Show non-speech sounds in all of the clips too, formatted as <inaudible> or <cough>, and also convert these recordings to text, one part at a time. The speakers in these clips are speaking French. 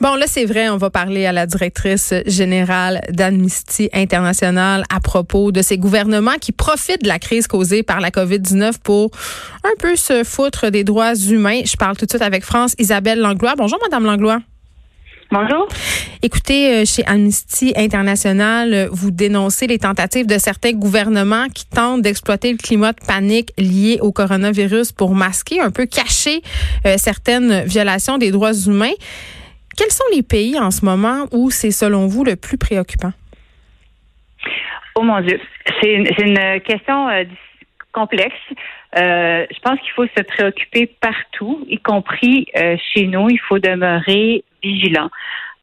Bon, là, c'est vrai, on va parler à la directrice générale d'Amnesty International à propos de ces gouvernements qui profitent de la crise causée par la COVID-19 pour un peu se foutre des droits humains. Je parle tout de suite avec France Isabelle Langlois. Bonjour, Madame Langlois. Bonjour. Écoutez, euh, chez Amnesty International, vous dénoncez les tentatives de certains gouvernements qui tentent d'exploiter le climat de panique lié au coronavirus pour masquer, un peu cacher euh, certaines violations des droits humains. Quels sont les pays en ce moment où c'est selon vous le plus préoccupant? Oh mon Dieu, c'est une, question euh, complexe. Euh, je pense qu'il faut se préoccuper partout, y compris euh, chez nous. Il faut demeurer vigilant.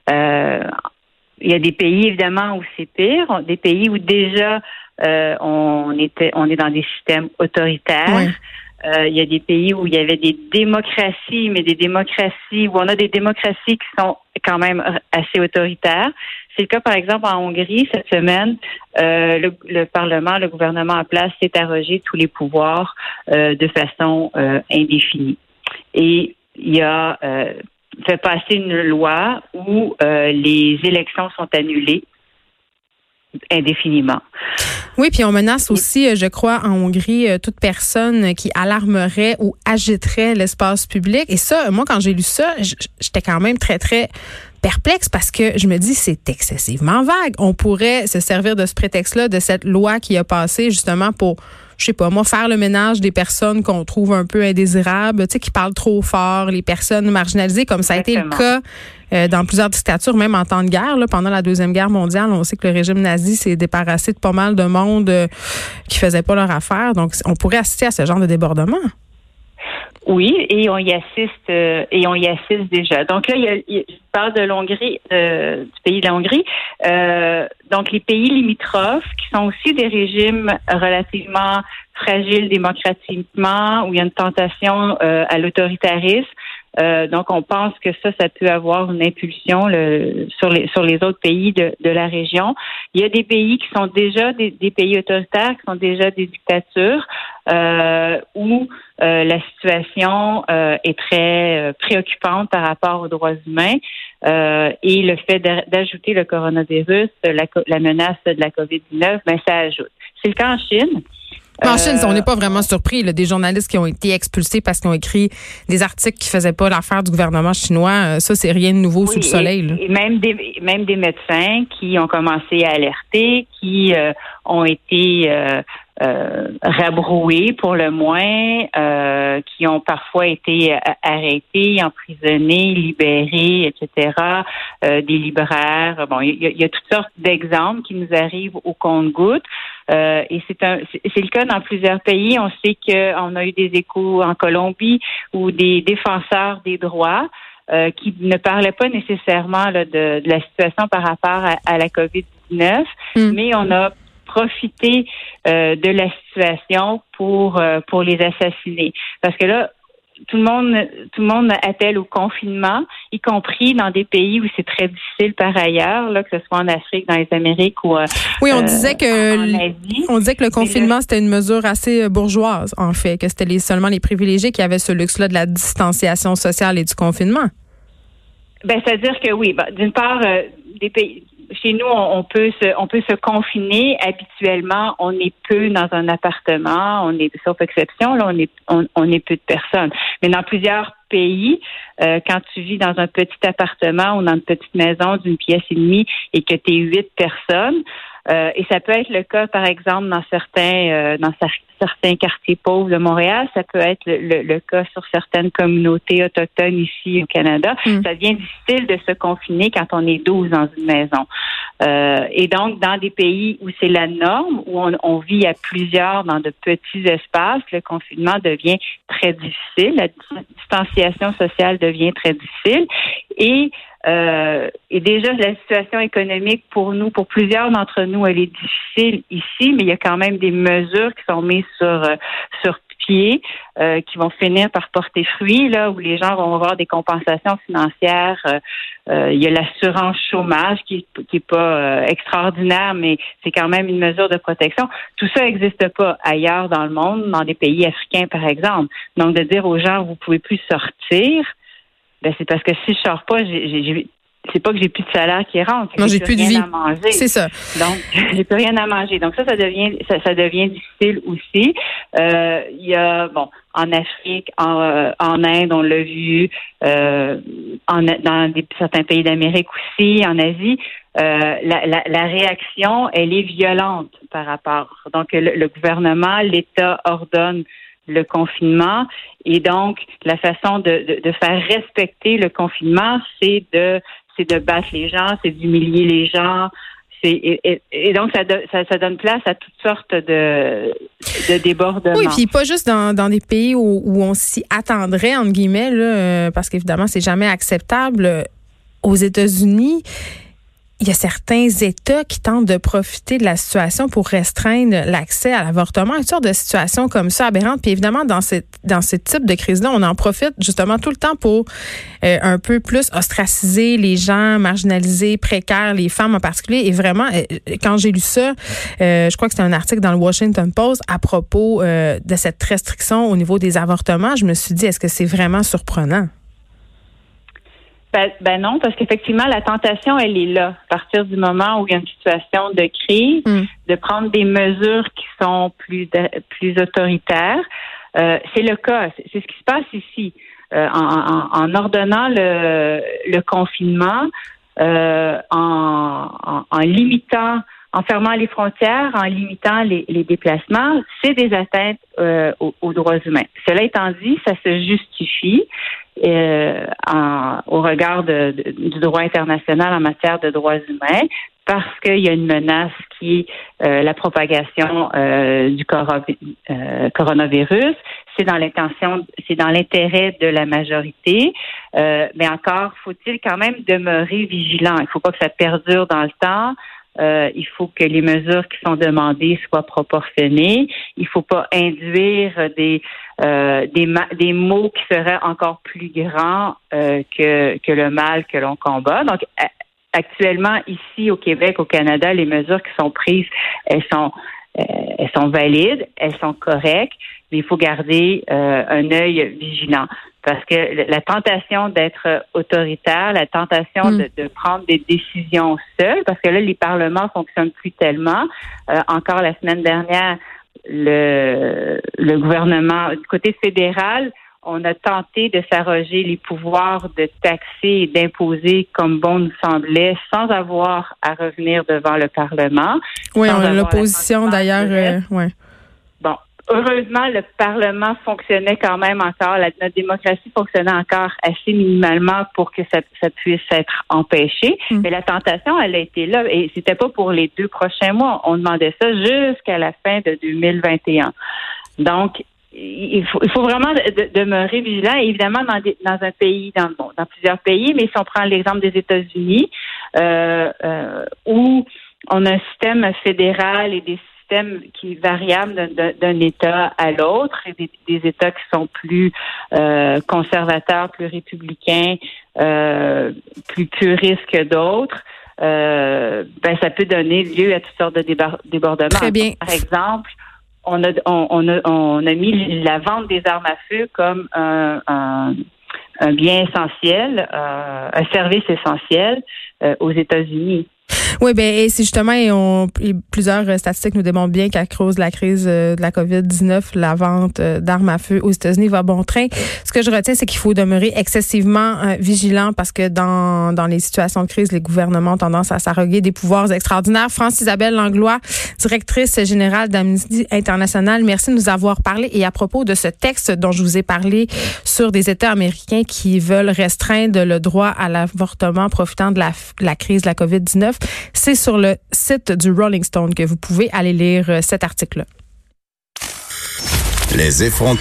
il y a des pays évidemment où c'est pire, des pays où déjà on était, on est dans des systèmes autoritaires. Euh, il y a des pays où il y avait des démocraties, mais des démocraties où on a des démocraties qui sont quand même assez autoritaires. C'est le cas, par exemple, en Hongrie cette semaine. Euh, le, le, Parlement, le gouvernement en place s'est arrogé tous les pouvoirs euh, de façon indéfinie. Et il a fait passer une loi où les élections sont annulées indéfiniment. Oui, puis on menace aussi, euh, je crois, en Hongrie, euh, toute personne qui alarmerait ou agiterait l'espace public. Et ça, moi, quand j'ai lu ça, j'étais quand même très, très perplexe parce que je me dis c'est excessivement vague. On pourrait se servir de ce prétexte-là, de cette loi qui a passé justement pour je sais pas, moi, faire le ménage des personnes qu'on trouve un peu indésirables, tu sais, qui parlent trop fort, les personnes marginalisées, comme ça a été le cas euh, dans plusieurs dictatures, même en temps de guerre. Là, pendant la Deuxième Guerre mondiale, on sait que le régime nazi s'est débarrassé de pas mal de monde euh, qui faisait pas leur affaire. Donc, on pourrait assister à ce genre de débordement. Oui, et on y assiste euh, et on y assiste déjà. Donc là, il y a, je parle de l'Hongrie, du pays de la Hongrie. Euh, donc les pays limitrophes, qui sont aussi des régimes relativement fragiles démocratiquement, où il y a une tentation euh, à l'autoritarisme. Euh, donc, on pense que ça, ça peut avoir une impulsion le, sur les sur les autres pays de, de, la région. Il y a des pays qui sont déjà des, des pays autoritaires, qui sont déjà des dictatures, euh, où euh, la situation euh, est très préoccupante par rapport aux droits humains. et le fait d'ajouter le coronavirus, la, la, menace de la COVID-19, ben, ça ajoute. C'est le cas en Chine. En Chine, on n'est pas vraiment surpris. Là, des journalistes qui ont été expulsés parce qu'ils ont écrit des articles qui faisaient pas l'affaire du gouvernement chinois. Ça, c'est rien de nouveau sous le soleil. Et, même des même des médecins qui ont commencé à alerter, qui ont été euh, rabroués pour le moins, euh, qui ont parfois été euh, arrêtés, emprisonnés, libérés, etc. Euh, des libraires. Bon, il y, a, toutes sortes d'exemples qui nous arrivent au compte-gouttes. Euh, et c'est un, c'est le cas dans plusieurs pays. On sait qu'on a eu des échos en Colombie où des défenseurs des droits euh, qui ne parlaient pas nécessairement là, de, de, la situation par rapport à, la COVID-19, mm. mais on a profiter euh, de la situation pour euh, pour les assassiner. Parce que là, tout le monde tout le monde appelle au confinement, y compris dans des pays où c'est très difficile par ailleurs, là, que ce soit en Afrique, dans les Amériques ou euh, oui, on disait que on disait que le confinement c'était une mesure assez bourgeoise en fait, que c'était les, seulement les privilégiés qui avaient ce luxe-là de la distanciation sociale et du confinement. Ben, c'est-à-dire que oui, ben, d'une part, des pays, chez nous, on, peut se, on peut se confiner. Habituellement, on est peu dans un appartement. On est, sauf exception, là, on est, on, est peu de personnes. Mais dans plusieurs pays, euh, quand tu vis dans un petit appartement ou dans une petite maison d'une pièce et demie et que tu es huit personnes, euh, et ça peut être le cas, par exemple, dans certains euh, dans certains quartiers pauvres de Montréal. Ça peut être le, le, cas sur certaines communautés autochtones ici au Canada. Mm. Ça devient difficile de se confiner quand on est 12 dans une maison. Euh, et donc, dans des pays où c'est la norme, où on, on, vit à plusieurs dans de petits espaces, le confinement devient très difficile. La distanciation sociale devient très difficile. Et euh, et déjà, la situation économique pour nous, pour plusieurs d'entre nous, elle est difficile ici, mais il y a quand même des mesures qui sont mises sur, euh, sur pied, euh, qui vont finir par porter fruit, là, où les gens vont avoir des compensations financières. il y a l'assurance chômage qui, qui est pas extraordinaire, mais c'est quand même une mesure de protection. Tout ça n'existe pas ailleurs dans le monde, dans des pays africains, par exemple. Donc, de dire aux gens, vous pouvez plus sortir, ben c'est parce que si je sors pas, j'ai c'est pas que j'ai plus de salaire qui rentre. Non, j'ai plus, de vie. C'est ça. Donc, <laughs> j'ai plus rien à manger. Donc ça, ça devient, ça, devient difficile aussi. Euh, il y a, bon, en Afrique, en, euh, en Inde, on l'a vu, euh, en, dans des, certains pays d'Amérique aussi, en Asie. Euh, la, la, la, réaction, elle est violente par rapport. Donc, le, le gouvernement, l'État ordonne le confinement. Et donc, la façon de, de, faire respecter le confinement, c'est de c'est de battre les gens, c'est d'humilier les gens. Et, et, et, donc, ça, ça, donne place à toutes sortes de, de débordements. Oui, puis pas juste dans, dans des pays où, où on s'y attendrait, entre guillemets, là, euh, parce qu'évidemment, c'est jamais acceptable. Aux États-Unis, il y a certains États qui tentent de profiter de la situation pour restreindre l'accès à l'avortement. Une sorte de situation comme ça aberrante. Puis évidemment, dans ce, dans type de crise-là, on en profite justement tout le temps pour euh, un peu plus ostraciser les gens marginalisés, précaires, les femmes en particulier. Et vraiment, euh, quand j'ai lu ça, euh, je crois que c'était un article dans le Washington Post à propos de cette restriction au niveau des avortements, je me suis dit, est-ce que c'est vraiment surprenant? Ben, ben, non, parce qu'effectivement, la tentation, elle est là. À partir du moment où il y a une situation de crise, hmm. de prendre des mesures qui sont plus plus autoritaires. Euh, c'est le cas. C'est ce qui se passe ici. Euh, en, ordonnant le, le confinement, euh, en, en, limitant, en fermant les frontières, en limitant les, déplacements, c'est des atteintes aux, aux, droits humains. Cela étant dit, ça se justifie euh, au regard du droit international en matière de droits humains parce qu'il y a une menace qui est euh, la propagation euh, du euh, coronavirus. C'est dans l'intention, c'est dans l'intérêt de la majorité, mais encore faut-il quand même demeurer vigilant. Il ne faut pas que ça perdure dans le temps. Euh, il faut que les mesures qui sont demandées soient proportionnées. Il ne faut pas induire des euh, des, des mots qui seraient encore plus grands euh, que que le mal que l'on combat. Donc actuellement ici au Québec, au Canada, les mesures qui sont prises, elles sont elles sont valides, elles sont correctes, mais il faut garder un œil vigilant parce que la tentation d'être autoritaire, la tentation mm. de, prendre des décisions seules, parce que là, les parlements fonctionnent plus tellement. Euh, encore la semaine dernière, le, le gouvernement, du côté fédéral, on a tenté de s'arroger les pouvoirs de taxer et d'imposer comme bon nous semblait, sans avoir à revenir devant le Parlement. Oui, on a l'opposition d'ailleurs. Euh, ouais heureusement, le Parlement fonctionnait quand même encore, la, notre démocratie fonctionnait encore assez minimalement pour que ça, ça puisse être empêché. Mm. Mais la tentation, elle a été là. Et c'était pas pour les deux prochains mois. On demandait ça jusqu'à la fin de 2021. Donc, il faut, il faut vraiment demeurer vigilant. évidemment, dans, dans un pays, dans, bon, dans plusieurs pays, mais si on prend l'exemple des États-Unis, euh, euh, où on a un système fédéral et des système qui variable d'un État à l'autre, et des, États qui sont plus euh, conservateurs, plus républicains, euh, plus puristes que d'autres. Euh, ben ça peut donner lieu à toutes sortes de débordements. Très bien. Par exemple, on a, on, on a mis la vente des armes à feu comme un bien essentiel, euh, un service essentiel euh, aux États-Unis. Oui, ben c'est justement et on plusieurs statistiques nous démontrent bien qu'à cause de la crise euh, de la COVID-19, la vente euh, d'armes à feu aux États-Unis va bon train. Ce que je retiens, c'est qu'il faut demeurer excessivement euh, vigilant parce que dans, dans les situations de crise, les gouvernements ont tendance à s'arroguer des pouvoirs extraordinaires. France Isabelle Langlois, directrice générale d'Amnesty International, merci de nous avoir parlé. Et à propos de ce texte dont je vous ai parlé sur des États américains qui veulent restreindre le droit à l'avortement profitant de la, la crise de la COVID-19, c'est sur le site du Rolling Stone que vous pouvez aller lire euh, cet article-là. Les effrontés.